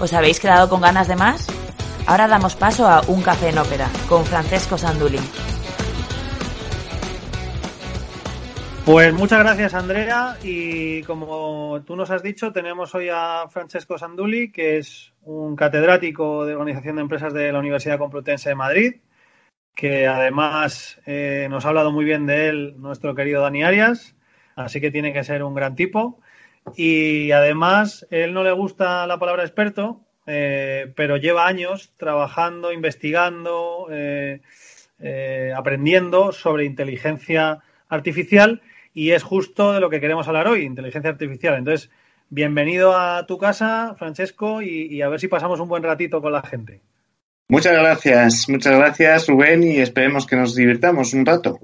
¿Os habéis quedado con ganas de más? Ahora damos paso a Un Café en Ópera con Francesco Sanduli. Pues muchas gracias Andrea y como tú nos has dicho tenemos hoy a Francesco Sanduli que es un catedrático de Organización de Empresas de la Universidad Complutense de Madrid que además eh, nos ha hablado muy bien de él nuestro querido Dani Arias así que tiene que ser un gran tipo y además él no le gusta la palabra experto eh, pero lleva años trabajando, investigando, eh, aprendiendo sobre inteligencia artificial y es justo de lo que queremos hablar hoy, inteligencia artificial. Entonces, bienvenido a tu casa, Francesco, y, a ver si pasamos un buen ratito con la gente. Muchas gracias, muchas gracias, Rubén, y esperemos que nos divirtamos un rato.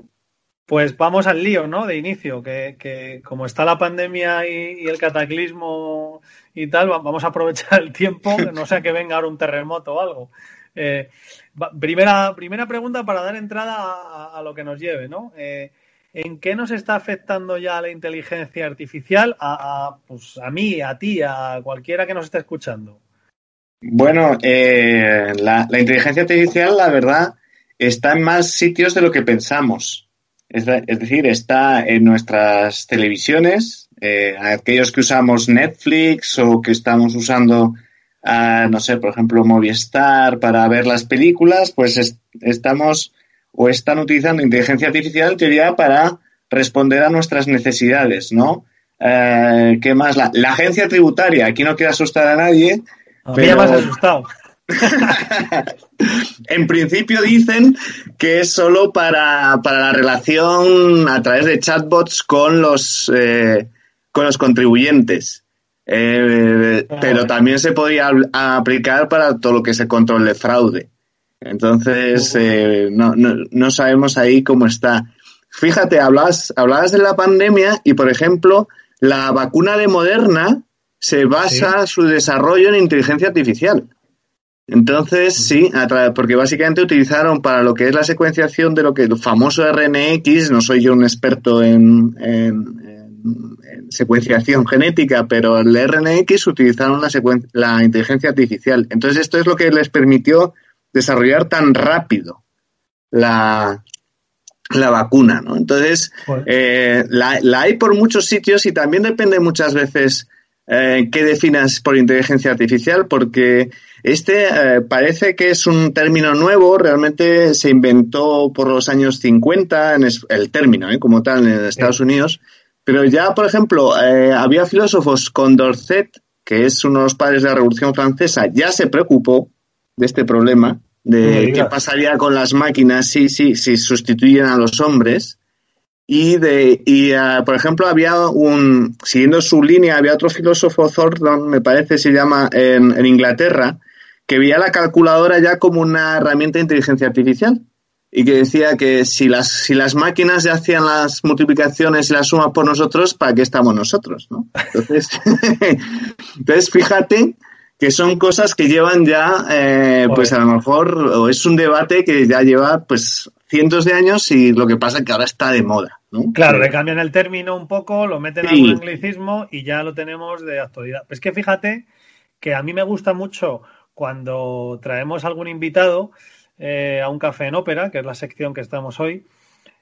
Pues vamos al lío, ¿no? De inicio, que, como está la pandemia y, el cataclismo y tal, vamos a aprovechar el tiempo, no sea que venga ahora un terremoto o algo. Eh, primera, primera pregunta para dar entrada a, lo que nos lleve, ¿no? Eh, ¿En qué nos está afectando ya la inteligencia artificial a, pues, a mí, a ti, a cualquiera que nos esté escuchando? Bueno, eh, la, inteligencia artificial, la verdad, está en más sitios de lo que pensamos. Es, decir, está en nuestras televisiones, eh, aquellos que usamos Netflix o que estamos usando, ah, no sé, por ejemplo, Movistar para ver las películas, pues estamos o están utilizando inteligencia artificial en teoría para responder a nuestras necesidades, ¿no? Eh, ¿Qué más? La, agencia tributaria, aquí no quiero asustar a nadie. pero... me asustado. en principio dicen que es solo para, la relación a través de chatbots con los, eh, con los contribuyentes. Eh, ah. pero también se podría aplicar para todo lo que es el control de fraude. Entonces, eh, no, no, no, sabemos ahí cómo está. Fíjate, hablabas, hablabas de la pandemia y, por ejemplo, la vacuna de Moderna se basa su desarrollo en inteligencia artificial. Entonces, sí, porque básicamente utilizaron para lo que es la secuenciación de lo que el famoso RNX, no soy yo un experto en, secuenciación genética, pero el RNX utilizaron la, la inteligencia artificial. Entonces, esto es lo que les permitió desarrollar tan rápido la, la vacuna, ¿no? Entonces, eh, la, hay por muchos sitios y también depende muchas veces eh, qué definas por inteligencia artificial, porque este eh, parece que es un término nuevo, realmente se inventó por los años 50, en el término, como tal, en Estados Unidos, pero ya, por ejemplo, había filósofos, con Dorset, que es uno de los padres de la Revolución Francesa, ya se preocupó de este problema de qué pasaría con las máquinas si, si, si sustituyen a los hombres. Y, de, y ah, por ejemplo, había un, siguiendo su línea, había otro filósofo, Thorndon, me parece, se llama, en, en Inglaterra, que veía la calculadora ya como una herramienta de inteligencia artificial y que decía que si las, si las máquinas ya hacían las multiplicaciones y las sumas por nosotros, ¿para qué estamos nosotros? ¿no? Entonces, entonces fíjate que son cosas que llevan ya, eh, pues a lo mejor, o es un debate que ya lleva pues cientos de años y lo que pasa es que ahora está de moda. ¿no? Claro, le cambian el término un poco, lo meten en un anglicismo y ya lo tenemos de actualidad. Es que fíjate que a mí me gusta mucho cuando traemos algún invitado eh, a un café en ópera, que es la sección que estamos hoy,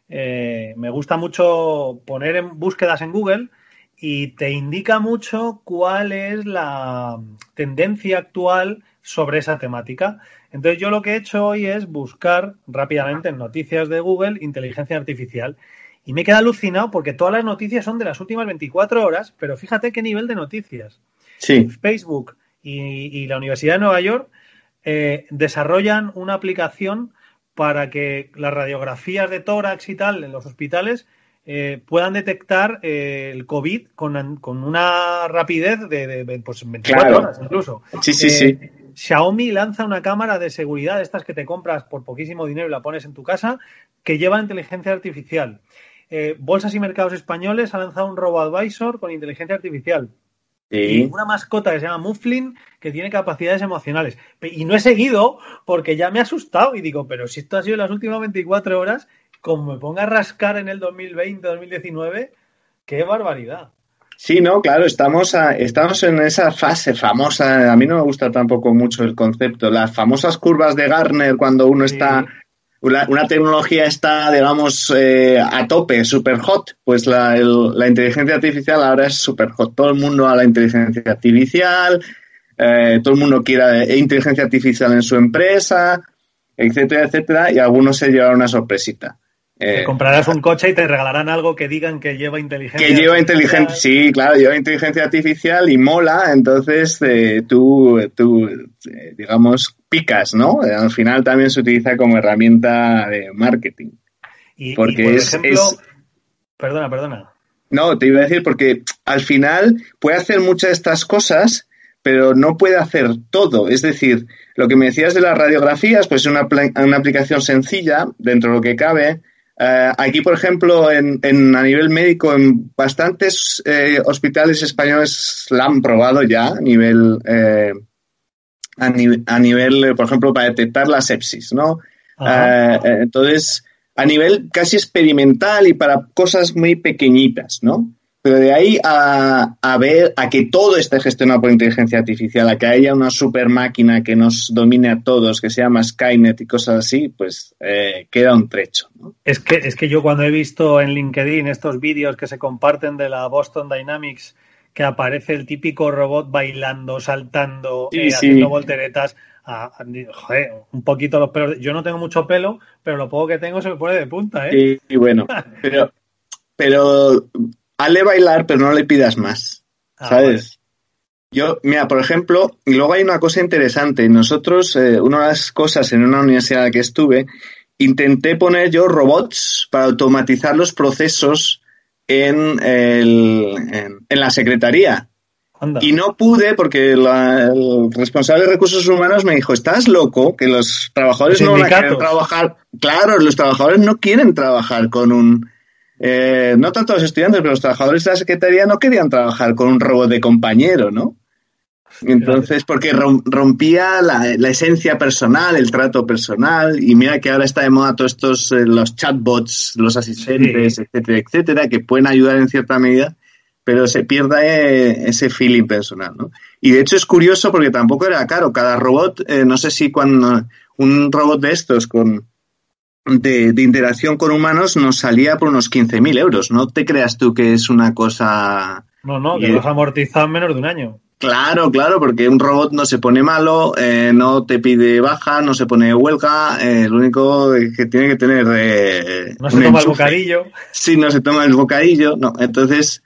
eh, me gusta mucho poner en búsquedas en Google y te indica mucho cuál es la tendencia actual sobre esa temática. Entonces yo lo que he hecho hoy es buscar rápidamente en noticias de Google inteligencia artificial y me queda alucinado porque todas las noticias son de las últimas 24 horas, pero fíjate qué nivel de noticias. Sí. Facebook y, la Universidad de Nueva York eh, desarrollan una aplicación para que las radiografías de tórax y tal en los hospitales eh, puedan detectar eh, el COVID con, con, una rapidez de, de pues, 24 horas incluso. Sí, sí, sí. Xiaomi lanza una cámara de seguridad, estas que te compras por poquísimo dinero y la pones en tu casa, que lleva inteligencia artificial. Bolsas y mercados españoles ha lanzado un robo-advisor con inteligencia artificial. Y una mascota que se llama Mufflin que tiene capacidades emocionales. Y no he seguido porque ya me ha asustado y digo, pero si esto ha sido las últimas 24 horas como me ponga a rascar en el 2020, 2019, qué barbaridad. Sí, no, claro, estamos, estamos en esa fase famosa. A mí no me gusta tampoco mucho el concepto. Las famosas curvas de Garner cuando uno está una, tecnología está, digamos, eh, a tope, super hot, pues la, inteligencia artificial ahora es super hot. Todo el mundo a la inteligencia artificial, eh, todo el mundo quiere inteligencia artificial en su empresa, etcétera, etcétera, y algunos se llevan una sorpresita. Eh, comprarás un coche y te regalarán algo que digan que lleva inteligencia Que lleva inteligencia, sí, claro, lleva inteligencia artificial y mola, entonces eh, tú, tú eh, digamos, picas, ¿no? Al final también se utiliza como herramienta de marketing. Y, porque por es, ejemplo, Perdona, perdona. No, te iba a decir porque al final puede hacer muchas de estas cosas, pero no puede hacer todo. Es decir, lo que me decías de las radiografías, pues es una, una aplicación sencilla dentro de lo que cabe eh, aquí, por ejemplo, en, a nivel médico, en bastantes eh, hospitales españoles la han probado ya a nivel, eh, a, nivel, por ejemplo, para detectar la sepsis, ¿no? entonces, a nivel casi experimental y para cosas muy pequeñitas, ¿no? Pero de ahí a, a, ver, a que todo esté gestionado por inteligencia artificial, a que haya una super máquina que nos domine a todos, que se llama Skynet y cosas así, pues eh, queda un trecho. Es, que, es que yo cuando he visto en LinkedIn estos vídeos que se comparten de la Boston Dynamics, que aparece el típico robot bailando, saltando, eh, haciendo volteretas, joder, un poquito los pelos. Yo no tengo mucho pelo, pero lo poco que tengo se me pone de punta, ¿eh? Y, bueno, pero, pero Hale bailar, pero no le pidas más. Ah, ¿Sabes? Yo, mira, por ejemplo, y luego hay una cosa interesante. Nosotros, eh, una de las cosas en una universidad en la que estuve, intenté poner yo robots para automatizar los procesos en, el, en, la secretaría. Y no pude porque el responsable de recursos humanos me dijo, estás loco, que los trabajadores no van a querer trabajar. Claro, los trabajadores no quieren trabajar con un eh, no tanto los estudiantes, pero los trabajadores de la Secretaría no querían trabajar con un robot de compañero, ¿no? Entonces, porque rompía la, esencia personal, el trato personal, y mira que ahora está de moda todos estos, eh, los chatbots, los asistentes, etcétera, etcétera, que pueden ayudar en cierta medida, pero se pierde ese feeling personal, ¿no? Y de hecho es curioso porque tampoco era caro. Cada robot, eh, no sé si cuando un robot de estos con de, interacción con humanos nos salía por unos 15.000 euros. No te creas tú que es una cosa... No, no, que los amortizado en menos de un año. Claro, claro, porque un robot no se pone malo, eh, no te pide baja, no se pone huelga, eh, lo único que tiene que tener... Eh, no se toma el bocadillo. Sí, no se toma el bocadillo, no. Entonces,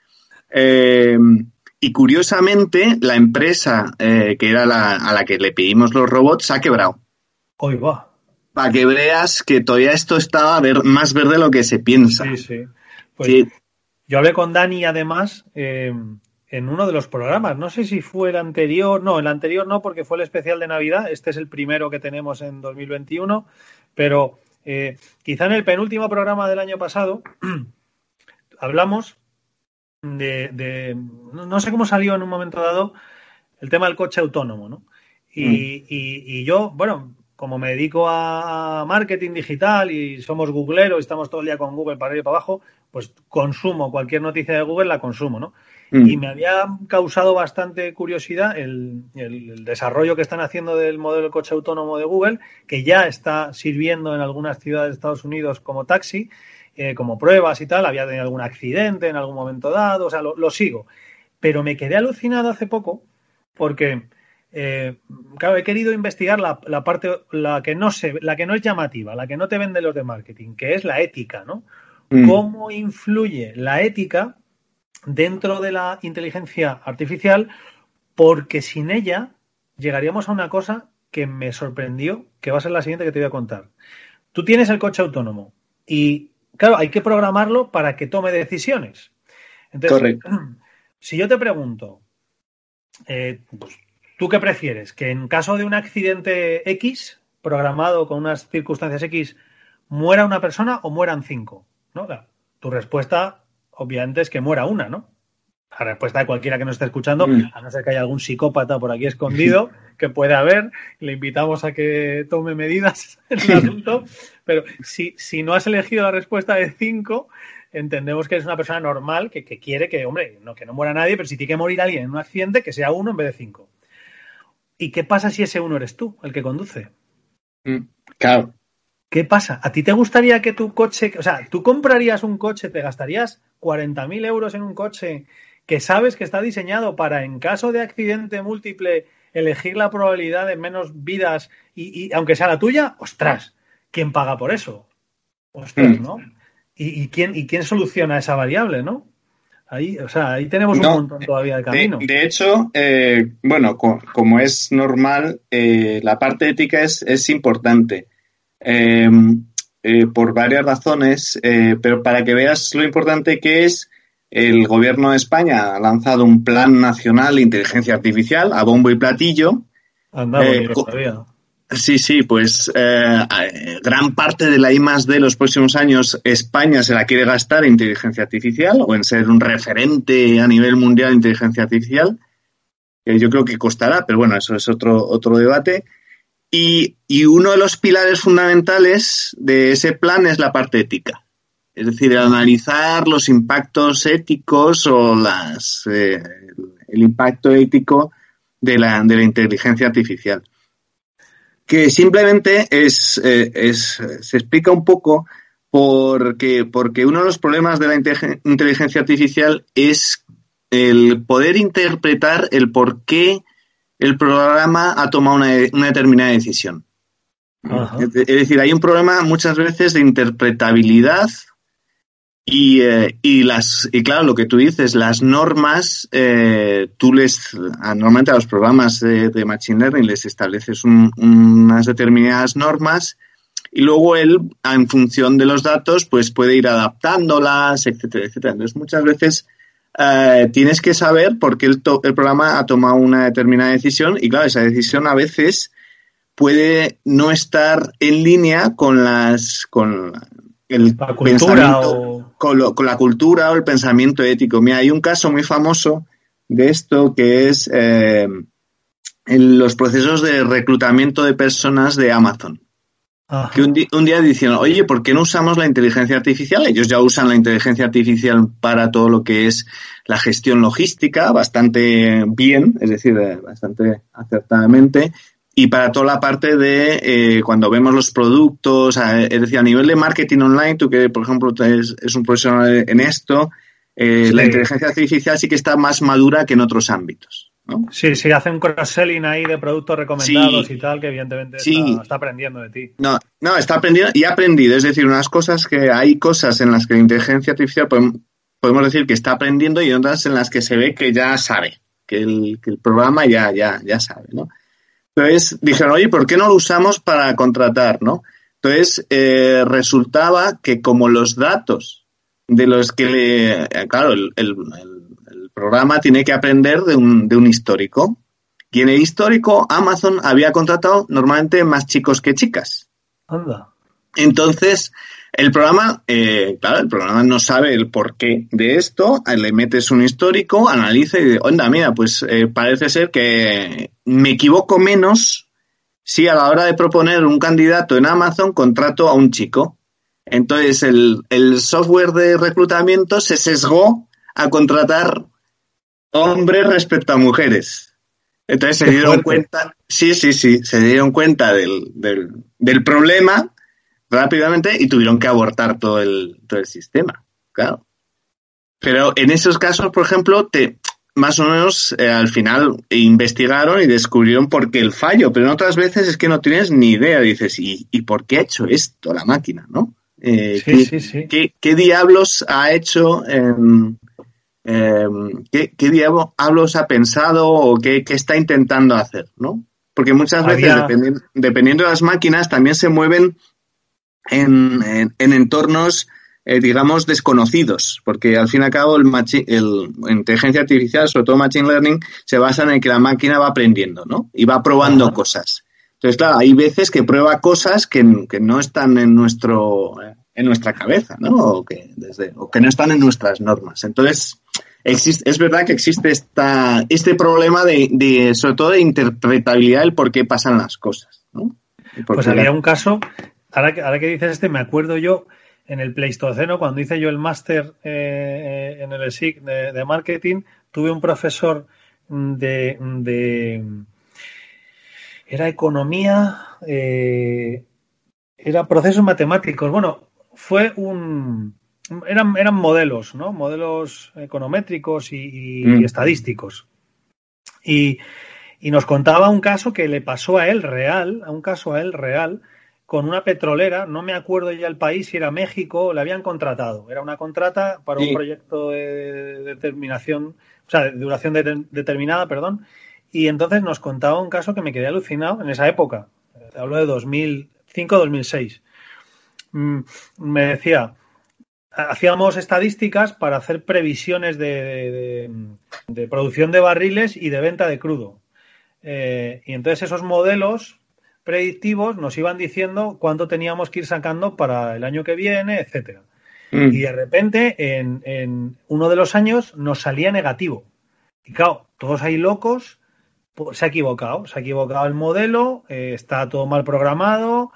y curiosamente, la empresa que era la, a la que le pedimos los robots ha quebrado. Hoy va para que veas que todavía esto está ver, más verde de lo que se piensa. Sí, sí. Pues Yo hablé con Dani además eh, en uno de los programas. No sé si fue el anterior. No, el anterior no, porque fue el especial de Navidad. Este es el primero que tenemos en 2021. Pero eh, quizá en el penúltimo programa del año pasado hablamos de, no sé cómo salió en un momento dado el tema del coche autónomo, ¿no? Y, mm. y, y, yo, bueno, como me dedico a marketing digital y somos googleros y estamos todo el día con Google para y para abajo, pues consumo cualquier noticia de Google, la consumo, ¿no? Mm. Y me había causado bastante curiosidad el, desarrollo que están haciendo del modelo de coche autónomo de Google, que ya está sirviendo en algunas ciudades de Estados Unidos como taxi, eh, como pruebas y tal. Había tenido algún accidente en algún momento dado, o sea, lo sigo. Pero me quedé alucinado hace poco porque eh, claro, he querido investigar la, parte, la que no se, la que no es llamativa, la que no te vende los de marketing, que es la ética, ¿no? Mm. ¿Cómo influye la ética dentro de la inteligencia artificial? Porque sin ella llegaríamos a una cosa que me sorprendió, que va a ser la siguiente que te voy a contar. Tú tienes el coche autónomo y, claro, hay que programarlo para que tome decisiones. Entonces, si yo te pregunto, eh, pues, ¿Tú qué prefieres? ¿Que en caso de un accidente X, programado con unas circunstancias X, muera una persona o mueran cinco? ¿No? tu respuesta, obviamente, es que muera una, ¿no? La respuesta de cualquiera que nos esté escuchando, mm. a no ser que haya algún psicópata por aquí escondido, que puede haber, le invitamos a que tome medidas en el asunto, pero si, si no has elegido la respuesta de cinco, entendemos que es una persona normal que, quiere que, hombre, no, que no muera nadie, pero si tiene que morir alguien en un accidente, que sea uno en vez de cinco. ¿Y qué pasa si ese uno eres tú, el que conduce? Mm, claro. ¿Qué pasa? ¿A ti te gustaría que tu coche, o sea, tú comprarías un coche, te gastarías 40.000 euros en un coche que sabes que está diseñado para, en caso de accidente múltiple, elegir la probabilidad de menos vidas y, aunque sea la tuya, ostras, ¿quién paga por eso? Ostras, mm. ¿no? ¿Y, quién, ¿Y quién soluciona esa variable, no? Ahí, o sea, ahí tenemos un montón todavía de camino. De, hecho, eh, bueno, como es normal, eh, la parte ética es, es importante. Eh, por varias razones, pero para que veas lo importante que es, el gobierno de España ha lanzado un plan nacional de inteligencia artificial a bombo y platillo. Sí, sí, pues eh, gran parte de la I más de los próximos años España se la quiere gastar en inteligencia artificial o en ser un referente a nivel mundial de inteligencia artificial. yo creo que costará, pero bueno, eso es otro, otro debate. Y, uno de los pilares fundamentales de ese plan es la parte ética. Es decir, analizar los impactos éticos o las, eh, el impacto ético de la, de la inteligencia artificial que simplemente eh, es, se explica un poco porque, porque uno de los problemas de la inteligencia artificial es el poder interpretar el por qué el programa ha tomado una, una determinada decisión. Es, decir, hay un problema muchas veces de interpretabilidad y, eh, y, las, y claro, lo que tú dices, las normas, eh, tú les, normalmente a los programas de, Machine Learning les estableces unas determinadas normas y luego él, en función de los datos, pues puede ir adaptándolas, etcétera, etcétera. Entonces, muchas veces eh, tienes que saber por qué el, el programa ha tomado una determinada decisión y claro, esa decisión a veces puede no estar en línea con las, con el la cultura o... con, la cultura o el pensamiento ético. Mira, hay un caso muy famoso de esto que es eh, en los procesos de reclutamiento de personas de Amazon. Que un, un, día dicen, oye, ¿por qué no usamos la inteligencia artificial? Ellos ya usan la inteligencia artificial para todo lo que es la gestión logística bastante bien, es decir, eh, bastante acertadamente, y para toda la parte de eh, cuando vemos los productos, es decir, a nivel de marketing online, tú que, por ejemplo, es, es un profesional en esto, eh, la inteligencia artificial sí que está más madura que en otros ámbitos. ¿No? Sí, sí, hace un cross-selling ahí de productos recomendados y tal, que evidentemente está, aprendiendo de ti. No, no, está aprendiendo y ha aprendido. Es decir, unas cosas que hay cosas en las que la inteligencia artificial podemos, decir que está aprendiendo y otras en las que se ve que ya sabe, que el, que el programa ya, ya, ya sabe, ¿no? Entonces dijeron, oye, ¿por qué no lo usamos para contratar? ¿no? Entonces eh, resultaba que como los datos de los que le, claro, el, programa tiene que aprender de un, de un histórico. Y en el histórico Amazon había contratado normalmente más chicos que chicas. Anda. Entonces, el programa, eh, claro, el programa no sabe el porqué de esto, le metes un histórico, analiza y dice, onda, mira, pues eh, parece ser que me equivoco menos si a la hora de proponer un candidato en Amazon contrato a un chico. Entonces el, el software de reclutamiento se sesgó a contratar hombres respecto a mujeres. Entonces se dieron cuenta, sí, sí, sí, se dieron cuenta del, del, del problema rápidamente y tuvieron que abortar todo el, todo el sistema, claro. Pero en esos casos, por ejemplo, te, más o menos eh, al final investigaron y descubrieron por qué el fallo, pero en otras veces es que no tienes ni idea, dices, ¿y, y por qué ha hecho esto la máquina, no? Eh, sí, ¿qué, sí, sí. ¿qué, diablos ha hecho? ¿Qué, ¿qué, diablos ha pensado o qué, qué, está intentando hacer, no? Porque muchas veces, dependiendo, dependiendo de las máquinas, también se mueven en, en, entornos, eh, digamos, desconocidos, porque al fin y al cabo el, el inteligencia artificial, sobre todo Machine Learning, se basa en que la máquina va aprendiendo, ¿no? Y va probando cosas. Entonces, claro, hay veces que prueba cosas que, que no están en nuestro en nuestra cabeza, ¿no? O que, desde, o que no están en nuestras normas. Entonces, existe, es verdad que existe esta, este problema de, de, sobre todo de interpretabilidad del por qué pasan las cosas, ¿no? Pues había un caso ahora que, ahora que dices este, me acuerdo yo en el Pleistoceno, cuando hice yo el máster eh, en el SIC de, marketing, tuve un profesor de, de era economía, eh, era procesos matemáticos. Bueno, fue un eran, eran modelos, ¿no? Modelos econométricos y, mm. estadísticos. Y, y, nos contaba un caso que le pasó a él real, a un caso a él real, con una petrolera, no me acuerdo ya el país, si era México, le habían contratado. Era una contrata para un proyecto de determinación, o sea, de duración determinada, perdón. Y entonces nos contaba un caso que me quedé alucinado en esa época. Hablo de 2005-2006. Mm, me decía, hacíamos estadísticas para hacer previsiones de, producción de barriles y de venta de crudo. Eh, y entonces esos modelos predictivos nos iban diciendo cuánto teníamos que ir sacando para el año que viene, etcétera. Mm. Y de repente, en, uno de los años, nos salía negativo. Y claro, todos ahí locos, pues, se ha equivocado, se ha equivocado el modelo, eh, está todo mal programado,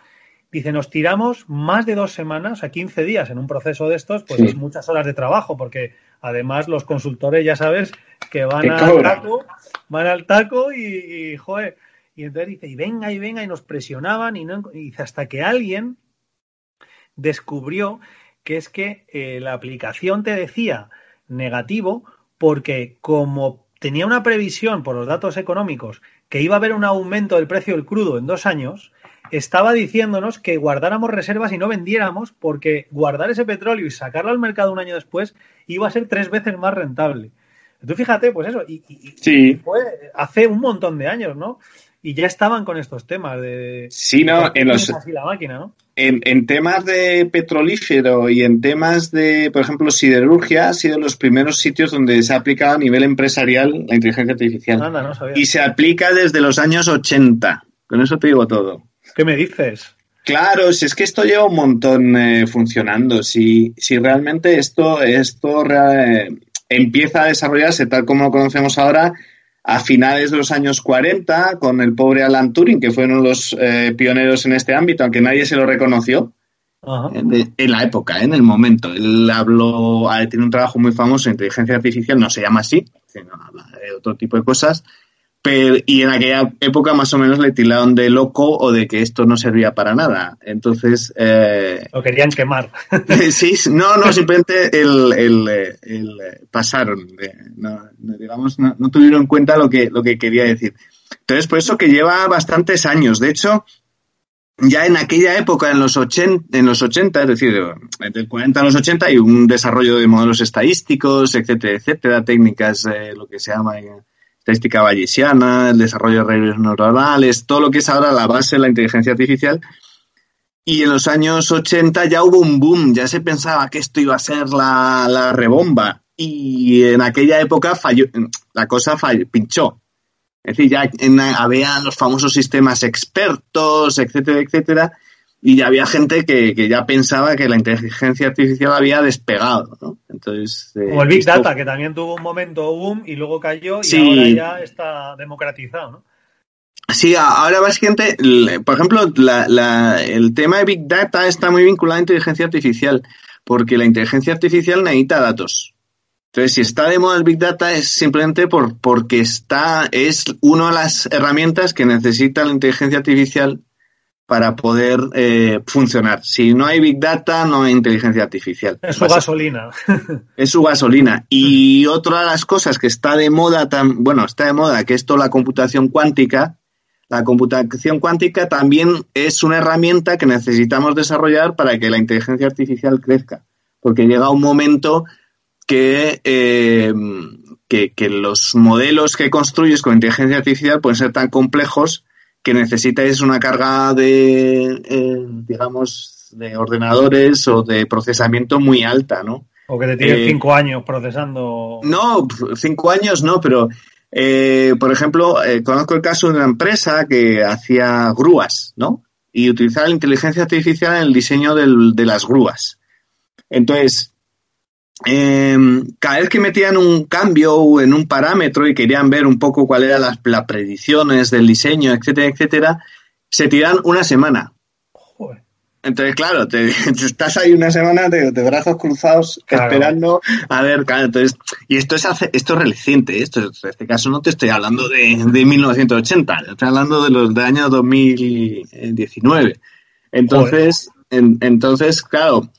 Dice, nos tiramos más de dos semanas, a 15 días en un proceso de estos, pues muchas horas de trabajo, porque además los consultores ya sabes que van al taco, van al taco y, joder, y entonces dice, y venga y venga, y nos presionaban, y, no, dice, hasta que alguien descubrió que es que eh, la aplicación te decía negativo, porque como tenía una previsión por los datos económicos que iba a haber un aumento del precio del crudo en dos años, estaba diciéndonos que guardáramos reservas y no vendiéramos porque guardar ese petróleo y sacarlo al mercado un año después iba a ser tres veces más rentable. Tú fíjate, pues eso, y, sí. fue hace un montón de años, ¿no? Y ya estaban con estos temas de... Sí, no, en los... la máquina, ¿no? En, temas de petrolífero y en temas de, por ejemplo, siderurgia, ha sido los primeros sitios donde se ha aplicado a nivel empresarial la inteligencia artificial. Y se aplica desde los años 80. Con eso te digo todo. ¿Qué me dices? Claro, si es que esto lleva un montón eh, funcionando. Si, si realmente esto, esto eh, empieza a desarrollarse tal como lo conocemos ahora, a finales de los años 40, con el pobre Alan Turing, que fue uno de los eh, pioneros en este ámbito, aunque nadie se lo reconoció. En, la época, en el momento. Él habló, tiene un trabajo muy famoso en inteligencia artificial, no se llama así, sino habla de otro tipo de cosas, y en aquella época más o menos le tildaron de loco o de que esto no servía para nada. Entonces... Eh, Lo querían quemar. sí, no, no, simplemente el, el, el pasaron. no, digamos, no, tuvieron en cuenta lo que, lo que quería decir. Entonces, por eso que lleva bastantes años. De hecho, ya en aquella época, en los 80, en los 80 es decir, entre el 40 a los 80, hay un desarrollo de modelos estadísticos, etcétera, etcétera, técnicas, eh, lo que se llama estadística bayesiana, el desarrollo de redes neuronales, todo lo que es ahora la base de la inteligencia artificial. Y en los años 80 ya hubo un boom, ya se pensaba que esto iba a ser la, la rebomba. Y en aquella época falló, la cosa falló, pinchó. Es decir, ya había los famosos sistemas expertos, etcétera, etcétera, y ya había gente que, que, ya pensaba que la inteligencia artificial había despegado, ¿no? Entonces, eh, Como el Big Data, que también tuvo un momento boom y luego cayó y ahora ya está democratizado, ¿no? Sí, ahora básicamente, por ejemplo, la, la, el tema de Big Data está muy vinculado a inteligencia artificial, porque la inteligencia artificial necesita datos. Entonces, si está de moda el Big Data es simplemente por, porque está, es una de las herramientas que necesita la inteligencia artificial para poder eh, funcionar. Si no hay Big Data, no hay inteligencia artificial. Es su gasolina. Es su gasolina. Y otra de las cosas que está de moda, tan, bueno, está de moda, que es toda la computación cuántica. La computación cuántica también es una herramienta que necesitamos desarrollar para que la inteligencia artificial crezca. Porque llega un momento que, eh, que, que los modelos que construyes con inteligencia artificial pueden ser tan complejos que necesitáis una carga de, eh, digamos, de ordenadores o de procesamiento muy alta, ¿no? O que te tiene eh, cinco años procesando. No, cinco años no, pero eh, por ejemplo, conozco el caso de una empresa que hacía grúas, ¿no? Y utilizaba la inteligencia artificial en el diseño de las grúas. Entonces, Em, cada vez que metían un cambio en un parámetro y querían ver un poco cuáles eran las, predicciones del diseño, etcétera, etcétera, se tiran una semana. Entonces, claro, te, estás ahí una semana de, brazos cruzados esperando a ver, claro, entonces, y esto es esto es reciente, esto en este caso no te estoy hablando de, de 1980, estoy hablando de los de año 2019. Entonces, entonces, claro,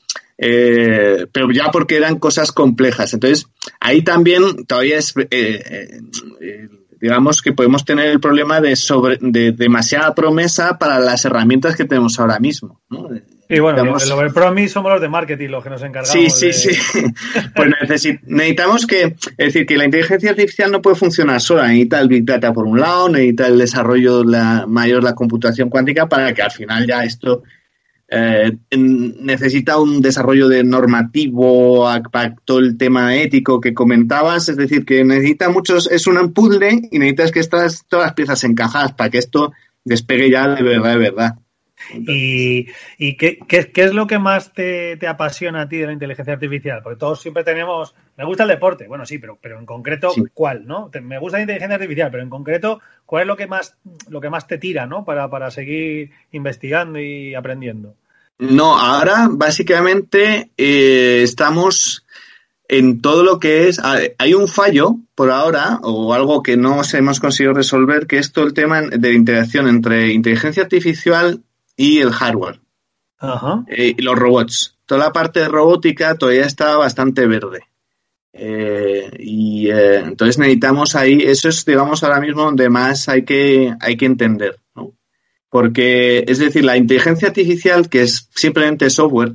eh, pero ya porque eran cosas complejas. Entonces, ahí también todavía es, eh, eh, digamos que podemos tener el problema de, sobre, de demasiada promesa para las herramientas que tenemos ahora mismo. ¿no? Y bueno, el overpromise somos los de marketing los que nos encargamos. Sí, sí, sí. Pues necesitamos que, es decir, que la inteligencia artificial no puede funcionar sola. Necesita el Big Data por un lado, necesita el desarrollo la, mayor la computación cuántica para que al final ya esto eh, necesita un desarrollo de normativo para todo el tema ético que comentabas, es decir, que necesita muchos, es un puzzle y necesitas que estas todas las piezas encajadas para que esto despegue ya de verdad, de verdad. ¿Y, y qué, qué, qué, es lo que más te, te, apasiona a ti de la inteligencia artificial? Porque todos siempre tenemos, me gusta el deporte, bueno, sí, pero, pero en concreto, ¿cuál? ¿no? Me gusta la inteligencia artificial, pero en concreto, ¿cuál es lo que más, lo que más te tira, ¿no? Para, para seguir investigando y aprendiendo. No, ahora básicamente eh, estamos en todo lo que es. Hay un fallo por ahora, o algo que no hemos conseguido resolver, que es todo el tema de interacción entre inteligencia artificial y el hardware. Eh, y los robots. Toda la parte de robótica todavía está bastante verde. Eh, y entonces necesitamos ahí, eso es, digamos, ahora mismo donde más hay que, hay que entender. ¿no? Porque, es decir, la inteligencia artificial, que es simplemente software,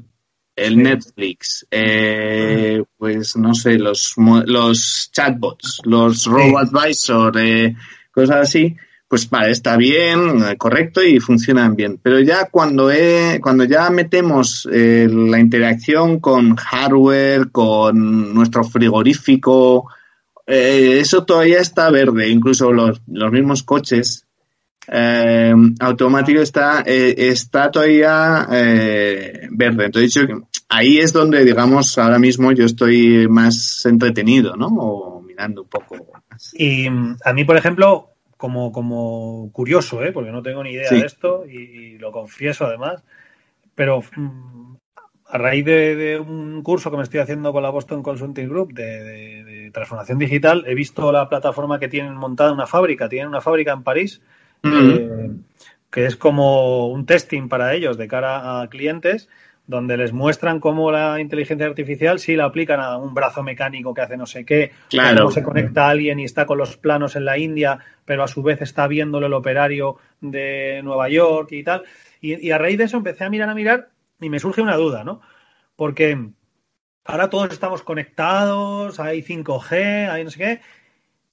el Netflix, eh, pues no sé, los, los chatbots, los robo-advisor, eh, cosas así, pues vale, está bien, correcto y funcionan bien. Pero ya cuando, cuando ya metemos eh, la interacción con hardware, con nuestro frigorífico, eso todavía está verde. Incluso los, los mismos coches eh, automático está, eh, está todavía eh, verde. Entonces, ahí es donde, digamos, ahora mismo yo estoy más entretenido, ¿no? O mirando un poco más. Y mm, a mí, por ejemplo, como, como curioso, ¿eh? porque no tengo ni idea de esto y, lo confieso además, pero mm, a raíz de, un curso que me estoy haciendo con la Boston Consulting Group de, de transformación digital, he visto la plataforma que tienen montada una fábrica, tienen una fábrica en París eh, que es como un testing para ellos de cara a clientes, donde les muestran cómo la inteligencia artificial, si la aplican a un brazo mecánico que hace no sé qué, cómo se conecta a alguien y está con los planos en la India, pero a su vez está viéndolo el operario de Nueva York y tal. Y, y a raíz de eso empecé a mirar, a mirar y me surge una duda, ¿no? Porque ahora todos estamos conectados, hay 5G, hay no sé qué.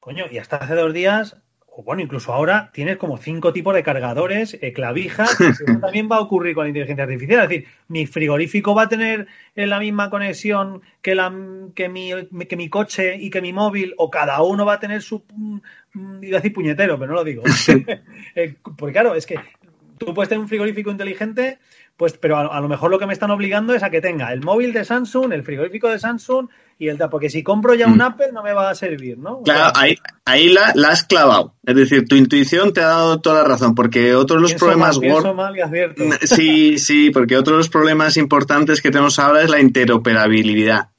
Coño, y hasta hace dos días o bueno, incluso ahora tienes como cinco tipos de cargadores, eh, clavijas, eso también va a ocurrir con la inteligencia artificial. Es decir, mi frigorífico va a tener eh, la misma conexión que, la, que, mi, que mi coche y que mi móvil, o cada uno va a tener su. Mm, iba a decir puñetero, pero no lo digo. Eh, porque claro, es que tú puedes tener un frigorífico inteligente pues, pero a, lo mejor lo que me están obligando es a que tenga el móvil de Samsung, el frigorífico de Samsung y el porque si compro ya un mm. Apple no me va a servir, ¿no? Claro, ahí, ahí la, has clavado. Es decir, tu intuición te ha dado toda la razón, porque otros los problemas mal, y Sí, sí, porque otros los problemas importantes que tenemos ahora es la interoperabilidad.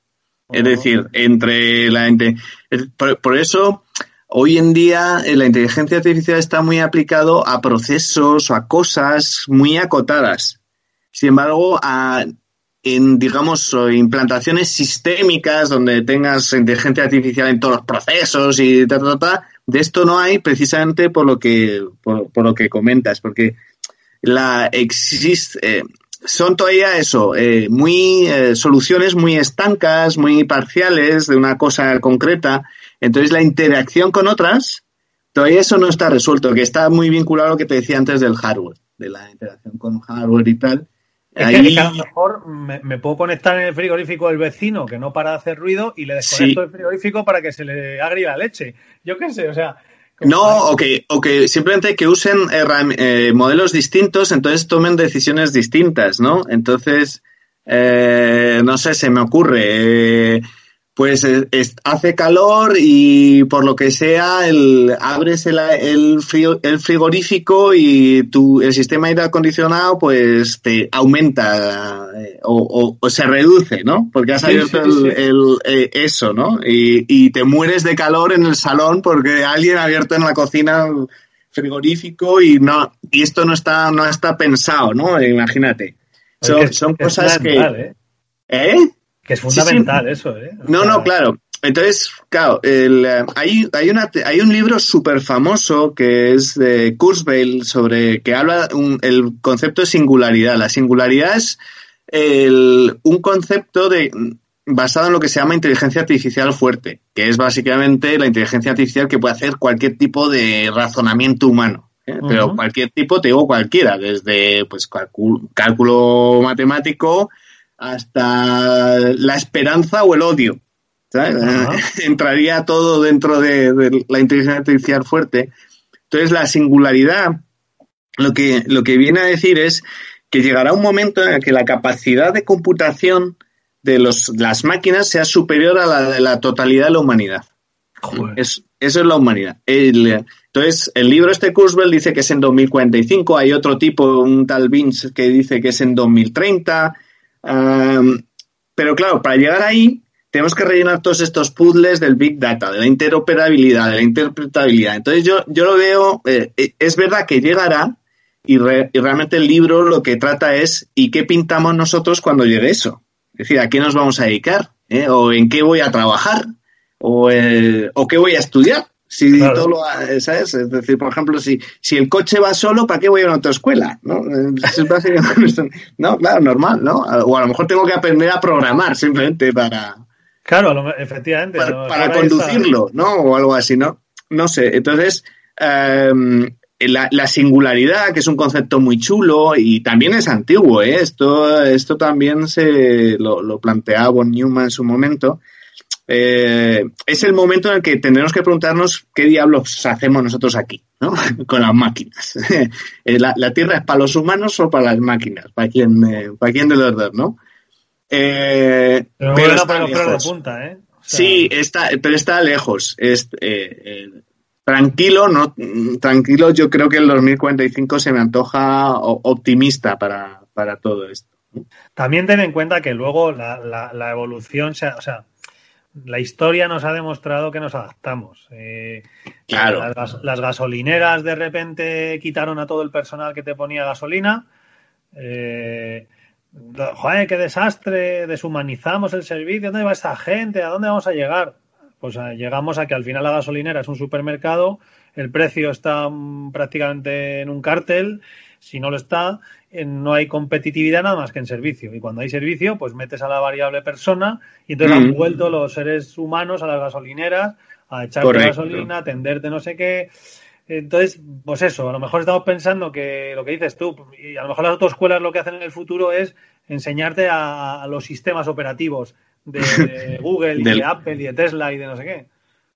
Es oh. decir, entre la por, por eso hoy en día eh, la inteligencia artificial está muy aplicado a procesos o a cosas muy acotadas. Sin embargo, en, digamos, implantaciones sistémicas donde tengas inteligencia artificial en todos los procesos y ta, ta, ta, de esto no hay precisamente por lo que, por, lo que comentas, porque la existe, eh, son todavía eso, eh, muy eh, soluciones muy estancas, muy parciales de una cosa concreta. Entonces la interacción con otras, todavía eso no está resuelto, que está muy vinculado a lo que te decía antes del hardware, de la interacción con hardware y tal. Es que, a lo mejor me, puedo conectar en el frigorífico del vecino que no para de hacer ruido y le desconecto el frigorífico para que se le agrie la leche. Yo qué sé, o sea. No, o que, o que simplemente que usen eh, modelos distintos, entonces tomen decisiones distintas, ¿no? Entonces, eh, no sé, se me ocurre. Eh, pues eh, es- hace calor y por lo que sea el, abres el, el, el frigorífico y tu, el sistema de aire acondicionado pues te aumenta eh, o, o- o se reduce, ¿no? Porque has abierto sí, el- sí. el, eh, eso, ¿no? Y, y te mueres de calor en el salón porque alguien ha abierto en la cocina frigorífico y no y esto no está no está pensado, ¿no? Imagínate. Son, Es que- son cosas que ¿eh? ¿Eh? Que es Sí, sí. fundamental eso, ¿eh? O No, sea, no, claro. Entonces, claro, el, eh, hay, hay, una, hay un libro súper famoso que es de Kurzweil sobre que habla un- el concepto de singularidad. La singularidad es el- un concepto de basado en lo que se llama inteligencia artificial fuerte, que es básicamente la inteligencia artificial que puede hacer cualquier tipo de razonamiento humano. ¿eh? Pero cualquier tipo, te digo cualquiera, desde pues cálculo matemático hasta la esperanza o el odio. Entraría todo dentro de, de la inteligencia artificial fuerte. Entonces, la singularidad lo que, lo que viene a decir es que llegará un momento en el que la capacidad de computación de los, las máquinas sea superior a la de la totalidad de la humanidad. Joder. Es- eso es la humanidad. El- entonces, el libro este Kurzweil dice que es en 2045, hay otro tipo, un tal Vince, que dice que es en 2030. Am, pero claro, para llegar ahí tenemos que rellenar todos estos puzzles del Big Data, de la interoperabilidad, de la interpretabilidad. Entonces yo, yo lo veo, eh, eh, es verdad que llegará y, re- y realmente el libro lo que trata es ¿y qué pintamos nosotros cuando llegue eso? Es decir, ¿a qué nos vamos a dedicar? ¿Eh? ¿O en qué voy a trabajar? ¿O, ¿o qué voy a estudiar? Si Claro. todo lo, ha- ¿sabes? Es decir, por ejemplo, si, si el coche va solo, ¿para qué voy a una autoescuela? ¿No? Básicamente- no, claro, normal, ¿no? O a lo mejor tengo que aprender a programar simplemente para, Claro, efectivamente. para, conducirlo, ¿no? O algo así, ¿no? No sé. Entonces, em, la, la singularidad, que es un concepto muy chulo y también es antiguo, ¿eh? Esto, esto también se lo, lo planteaba von Neumann en su momento. Eh, es el momento en el que tendremos que preguntarnos qué diablos hacemos nosotros aquí, ¿no? Con las máquinas. Eh, la, la Tierra es para los humanos o para las máquinas, para quién, eh, para quién de los dos, ¿no? Eh, Pero pero bueno, para los punta, ¿eh? O sea, Sí, está, pero está lejos. Es, tranquilo, no, tranquilo. Yo creo que el 2045 se me antoja optimista para, para todo esto. También ten en cuenta que luego la, la- la evolución, se ha- o sea, la historia nos ha demostrado que nos adaptamos. Eh, Claro. Las, gas- las gasolineras de repente quitaron a todo el personal que te ponía gasolina. Eh, joder, qué desastre, deshumanizamos el servicio. ¿Dónde va esta gente? ¿A dónde vamos a llegar? Pues eh, llegamos a que al final la gasolinera es un supermercado, el precio está mm, prácticamente en un cartel, si no lo está, no hay competitividad nada más que en servicio. Y cuando hay servicio, pues metes a la variable persona y entonces han Mm. vuelto los seres humanos a las gasolineras a echarte Correcto. gasolina, atenderte no sé qué. Entonces, pues eso, a lo mejor estamos pensando que lo que dices tú, y a lo mejor las autoescuelas lo que hacen en el futuro es enseñarte a, a los sistemas operativos de, de Google y Del- de Apple y de Tesla y de no sé qué.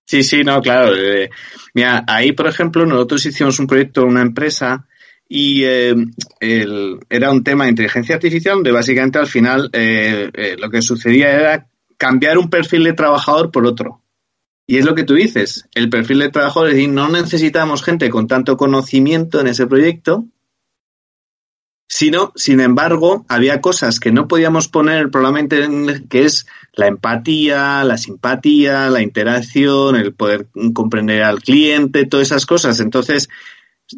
Sí, sí, no, claro. eh, mira, ahí, por ejemplo, nosotros hicimos un proyecto una empresa y eh, el- era un tema de inteligencia artificial donde básicamente al final eh, eh, lo que sucedía era cambiar un perfil de trabajador por otro. Y es lo que tú dices, el perfil de trabajador, es decir, no necesitamos gente con tanto conocimiento en ese proyecto, sino, sin embargo, había cosas que no podíamos poner probablemente en, que es la empatía, la simpatía, la interacción, el poder comprender al cliente, todas esas cosas. Entonces,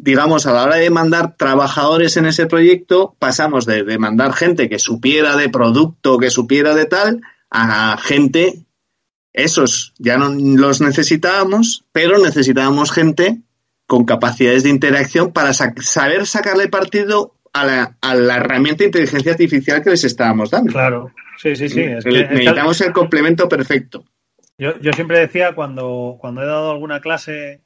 digamos, a la hora de mandar trabajadores en ese proyecto, pasamos de, de mandar gente que supiera de producto, que supiera de tal, a gente, esos ya no los necesitábamos, pero necesitábamos gente con capacidades de interacción para sac- saber sacarle partido a la, a la herramienta de inteligencia artificial que les estábamos dando. Claro, sí, sí, sí. Es que- necesitamos el complemento perfecto. Yo, yo siempre decía cuando, cuando he dado alguna clase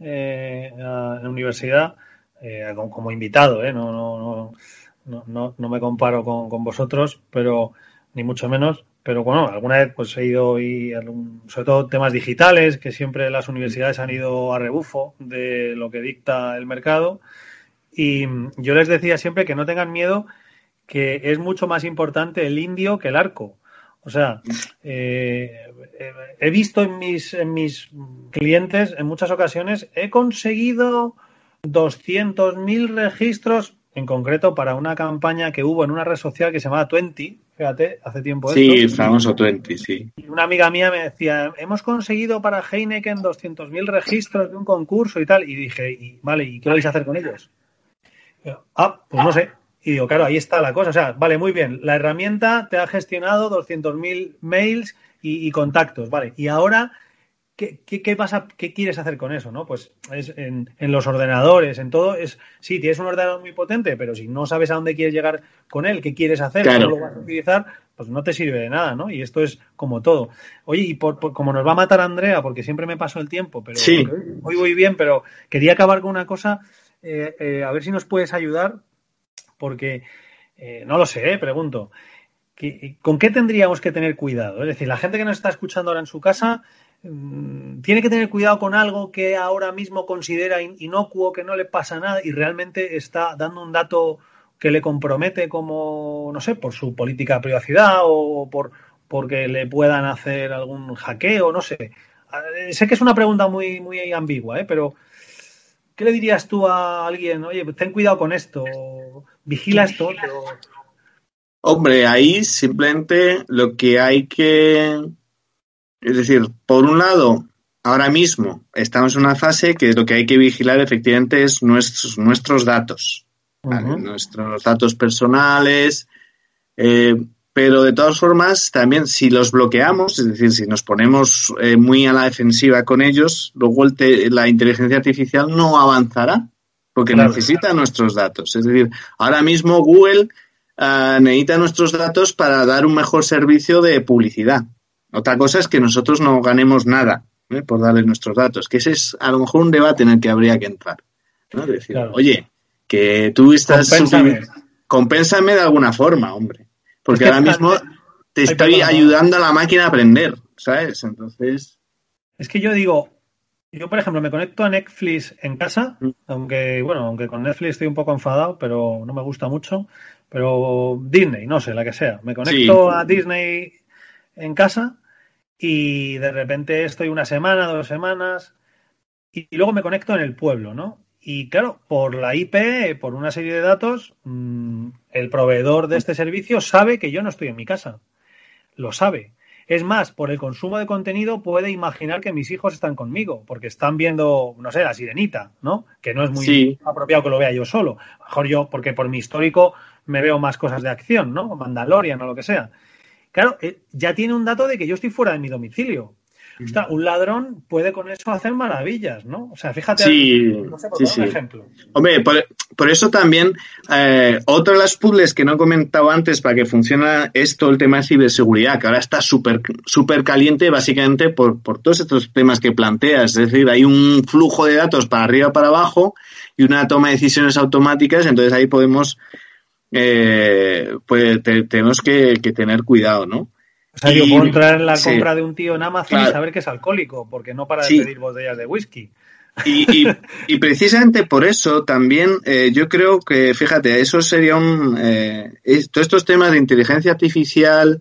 eh, la universidad, eh, como, invitado, eh, no, no, no, no, no, me comparo con, con vosotros, pero ni mucho menos. Pero bueno, alguna vez pues he ido y sobre todo temas digitales, que siempre las universidades han ido a rebufo de lo que dicta el mercado. Y yo les decía siempre que no tengan miedo, que es mucho más importante el indio que el arco. O sea, eh, he visto en mis, en mis clientes, en muchas ocasiones, he conseguido 200.000 registros, en concreto para una campaña que hubo en una red social que se llamaba Twenty, fíjate, hace tiempo. Sí, famoso Twenty, sí. Y una amiga mía me decía, hemos conseguido para Heineken 200.000 registros de un concurso y tal. Y dije, y, vale, ¿y qué vais a hacer con ellos? ah, pues no sé. Y digo, claro, ahí está la cosa. O sea, vale, muy bien. La herramienta te ha gestionado 200.000 mails y, contactos, vale. Y ahora, ¿qué, qué, pasa, ¿qué quieres hacer con eso? ¿no? Pues es en, los ordenadores, en todo, es sí, tienes un ordenador muy potente, pero si no sabes a dónde quieres llegar con él, qué quieres hacer, cómo lo vas a utilizar, pues no te sirve de nada, ¿no? Y esto es como todo. Oye, y por, como nos va a matar Andrea, porque siempre me paso el tiempo, pero sí. hoy voy bien, pero quería acabar con una cosa, eh, eh, a ver si nos puedes ayudar porque eh, no lo sé, eh, pregunto. ¿Con qué tendríamos que tener cuidado? Es decir, la gente que nos está escuchando ahora en su casa mm, tiene que tener cuidado con algo que ahora mismo considera inocuo, que no le pasa nada y realmente está dando un dato que le compromete como, no sé, por su política de privacidad o por porque le puedan hacer algún hackeo, no sé. Eh, sé que es una pregunta muy, muy ambigua, ¿eh? pero ¿qué le dirías tú a alguien? Oye, ten cuidado con esto, vigila esto. Hombre, ahí simplemente lo que hay que. Es decir, por un lado, ahora mismo estamos en una fase que lo que hay que vigilar efectivamente es nuestros, nuestros datos. Nuestros datos personales. Eh, pero de todas formas, también si los bloqueamos, es decir, si nos ponemos eh, muy a la defensiva con ellos, luego la inteligencia artificial no avanzará porque necesita nuestros datos. Es decir, ahora mismo Google uh, necesita nuestros datos para dar un mejor servicio de publicidad. Otra cosa es que nosotros no ganemos nada ¿eh? por darle nuestros datos, que ese es a lo mejor un debate en el que habría que entrar. ¿no? Decir, oye, que tú estás... Compénsame. Compénsame de alguna forma, hombre. Porque ahora mismo te estoy ayudando a la máquina a aprender, ¿sabes? Entonces. Es que yo digo, yo por ejemplo me conecto a Netflix en casa, aunque bueno, aunque con Netflix estoy un poco enfadado, pero no me gusta mucho. Pero Disney, no sé, la que sea. Me conecto a Disney en casa y de repente estoy una semana, dos semanas y luego me conecto en el pueblo, ¿no? Y claro, por la IP, por una serie de datos, mm, el proveedor de este servicio sabe que yo no estoy en mi casa. Lo sabe. Es más, por el consumo de contenido puede imaginar que mis hijos están conmigo, porque están viendo, no sé, la sirenita, ¿no? Que no es muy apropiado que lo vea yo solo. mejor yo, porque por mi histórico me veo más cosas de acción, ¿no? Mandalorian o lo que sea. Claro, eh, ya tiene un dato de que yo estoy fuera de mi domicilio un ladrón puede con eso hacer maravillas, ¿no? O sea, fíjate, no sé, por un ejemplo. Hombre, por, eso también, eh, otro de las puzzles que no he comentado antes para que funcione es todo el tema de ciberseguridad, que ahora está súper súper caliente básicamente por, por todos estos temas que planteas. Es decir, hay un flujo de datos para arriba para abajo y una toma de decisiones automáticas, entonces ahí podemos, eh, pues tenemos que, que tener cuidado, ¿no? O sea, yo puedo entrar en la compra de un tío en Amazon y saber que es alcohólico, porque no para de pedir botellas de whisky. Y, y, precisamente por eso también eh, yo creo que, fíjate, eso sería un... Eh, todos estos temas de inteligencia artificial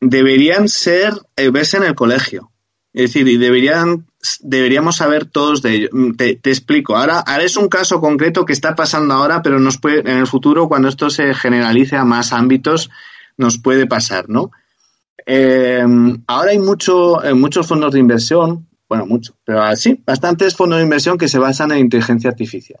deberían ser, eh, verse en el colegio. Es decir, y deberían, deberíamos saber todos de ello. Mm, te, te, explico. Ahora, ahora es un caso concreto que está pasando ahora, pero nos puede, en el futuro, cuando esto se generalice a más ámbitos, nos puede pasar, ¿no? Eh, ahora hay mucho, eh, muchos fondos de inversión, bueno, mucho, pero sí, bastantes fondos de inversión que se basan en inteligencia artificial.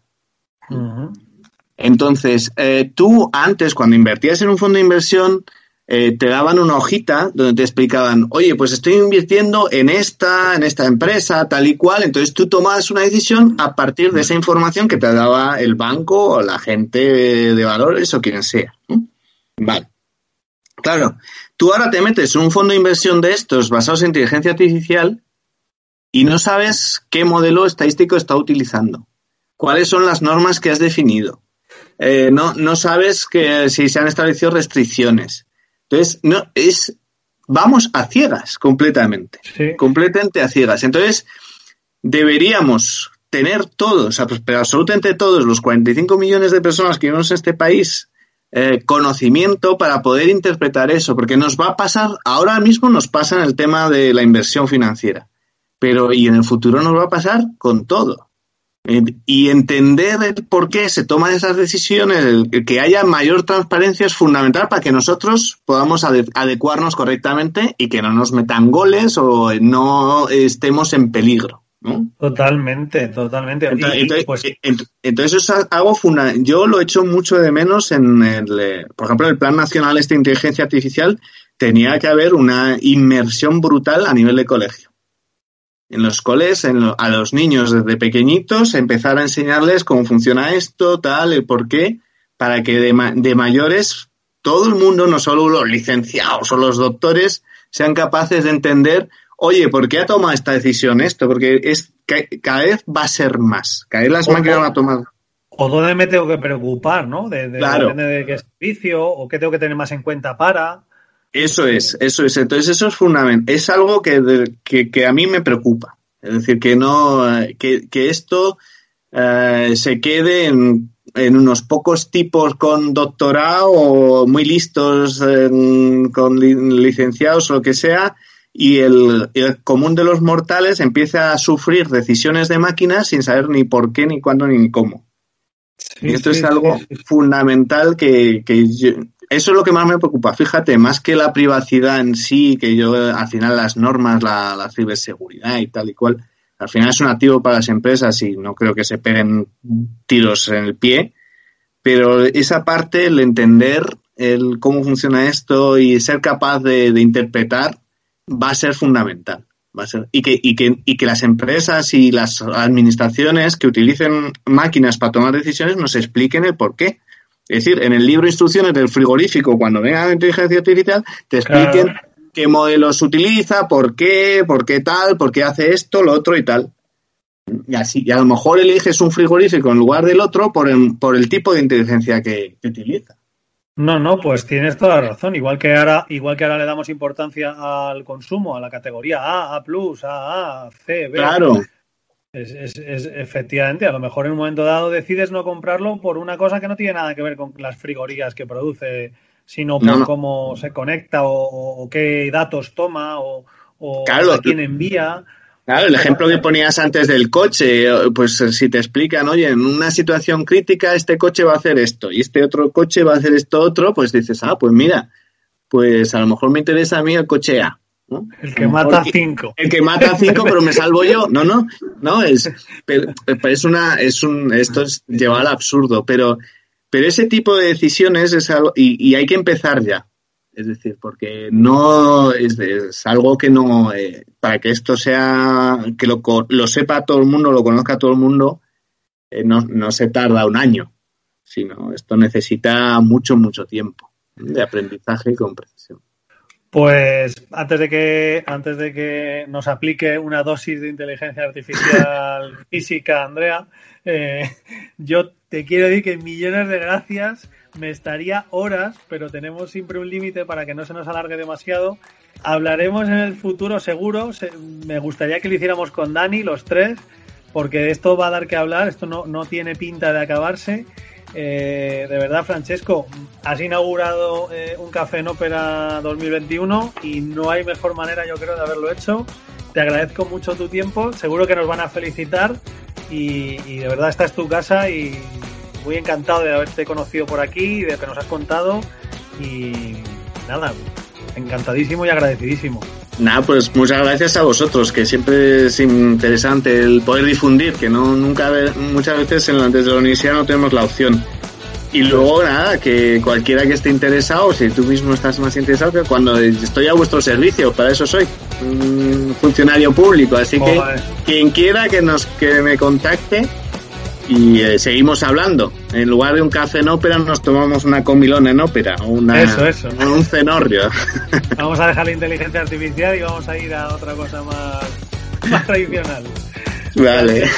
Entonces, eh, tú antes, cuando invertías en un fondo de inversión, te daban una hojita donde te explicaban, oye, pues estoy invirtiendo en esta, en esta empresa, tal y cual. Entonces tú tomabas una decisión a partir de esa información que te daba el banco o la gente de valores o quien sea. Vale. Claro, tú ahora te metes en un fondo de inversión de estos basados en inteligencia artificial y no sabes qué modelo estadístico está utilizando, cuáles son las normas que has definido, eh, no, no sabes que si se han establecido restricciones. Entonces, no, es, vamos a ciegas completamente, completamente a ciegas. Entonces, deberíamos tener todos, pero absolutamente todos los 45 millones de personas que vivimos en este país, eh, conocimiento para poder interpretar eso, porque nos va a pasar, ahora mismo nos pasa en el tema de la inversión financiera, pero y en el futuro nos va a pasar con todo. Y entender el por qué se toman esas decisiones, el que haya mayor transparencia es fundamental para que nosotros podamos adecuarnos correctamente y que no nos metan goles o no estemos en peligro. Totalmente, totalmente. Entonces, pues entonces, eso es algo fundamental. Yo lo he hecho mucho de menos en el, eh, por ejemplo, en el Plan Nacional de Inteligencia Artificial tenía que haber una inmersión brutal a nivel de colegio. En los coles, a los niños desde pequeñitos, empezar a enseñarles cómo funciona esto, tal, el por qué, para que de, de mayores todo el mundo, no solo los licenciados o los doctores, sean capaces de entender oye, ¿por qué ha tomado esta decisión esto? Porque es cada vez va a ser más, cada vez las máquinas van a tomar. O dónde me tengo que preocupar, ¿no? De, de, de qué servicio o qué tengo que tener más en cuenta para. Eso es, eso es. Entonces eso es fundamental. Es algo que, que, a mí me preocupa. Es decir, que no, que, que esto eh, se quede en, en, unos pocos tipos con doctorado o muy listos con licenciados o lo que sea y el, común de los mortales empieza a sufrir decisiones de máquinas sin saber ni por qué, ni cuándo, ni cómo. y esto es algo fundamental que, eso es lo que más me preocupa. Fíjate, más que la privacidad en sí, que yo al final las normas, la, la ciberseguridad y tal y cual, al final es un activo para las empresas y no creo que se peguen tiros en el pie. Pero esa parte, el entender el cómo funciona esto y ser capaz de, de interpretar va a ser fundamental. Va a ser, y, que, y, que, y que las empresas y las administraciones que utilicen máquinas para tomar decisiones nos expliquen el por qué. Es decir, en el libro de instrucciones del frigorífico, cuando venga la inteligencia artificial, te expliquen qué modelos utiliza, por qué, por qué tal, por qué hace esto, lo otro y tal. Y así, y a lo mejor eliges un frigorífico en lugar del otro por el, por el tipo de inteligencia que utiliza. No, no, pues tienes toda la razón. Igual que ahora, igual que ahora le damos importancia al consumo, a la categoría A, A+, A, A, C, B. Claro. Es, es, efectivamente, a lo mejor en un momento dado decides no comprarlo por una cosa que no tiene nada que ver con las frigorías que produce, sino por cómo se conecta o, qué datos toma o, a quién envía. Claro, el ejemplo que ponías antes del coche, pues si te explican, oye, en una situación crítica este coche va a hacer esto y este otro coche va a hacer esto otro, pues dices, ah, pues mira, pues a lo mejor me interesa a mí el coche A. El que mata cinco. El que mata cinco, pero me salvo yo. No, no, no, es, es una, es un, esto es llevar al absurdo, pero, pero ese tipo de decisiones es algo, y hay que empezar ya. Es decir, porque no es, algo que no, eh, para que esto sea, que lo, lo, sepa todo el mundo, lo conozca todo el mundo, eh, no, no se tarda un año, sino esto necesita mucho, mucho tiempo de aprendizaje y comprensión. Pues antes de que antes de que nos aplique una dosis de inteligencia artificial física, Andrea, eh, yo te quiero decir que millones de gracias me estaría horas, pero tenemos siempre un límite para que no se nos alargue demasiado. Hablaremos en el futuro seguro. me gustaría que lo hiciéramos con Dani, los tres, porque esto va a dar que hablar. Esto no, no tiene pinta de acabarse. Eh, de verdad, Francesco, has inaugurado eh, un café en ópera 2021 y no hay mejor manera, yo creo, de haberlo hecho. Te agradezco mucho tu tiempo. Seguro que nos van a felicitar y, y de verdad esta es tu casa y muy encantado de haberte conocido por aquí, de lo que nos has contado y nada, encantadísimo y agradecidísimo. Nada, pues muchas gracias a vosotros, que siempre es interesante el poder difundir, que no nunca muchas veces en la, desde la universidad no tenemos la opción. Y luego nada, que cualquiera que esté interesado, si tú mismo estás más interesado, que cuando estoy a vuestro servicio, para eso soy, un funcionario público, así que quien quiera que nos que me contacte, y eh, seguimos hablando. En lugar de un café en ópera, nos tomamos una comilona en ópera. Una, eso, eso. Un cenorrio. Vamos a dejar la inteligencia artificial y vamos a ir a otra cosa más, más tradicional. Vale.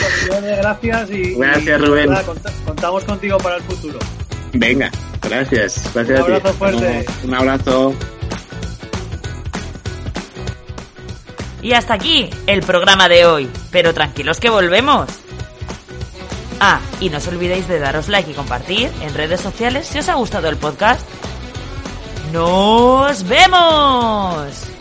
Gracias y. Gracias, Rubén. contamos contigo para el futuro. Venga, gracias. Gracias un abrazo fuerte. Un abrazo. Y hasta aquí el programa de hoy. Pero tranquilos que volvemos. Ah, y no os olvidéis de daros like y compartir en redes sociales si os ha gustado el podcast. ¡Nos vemos!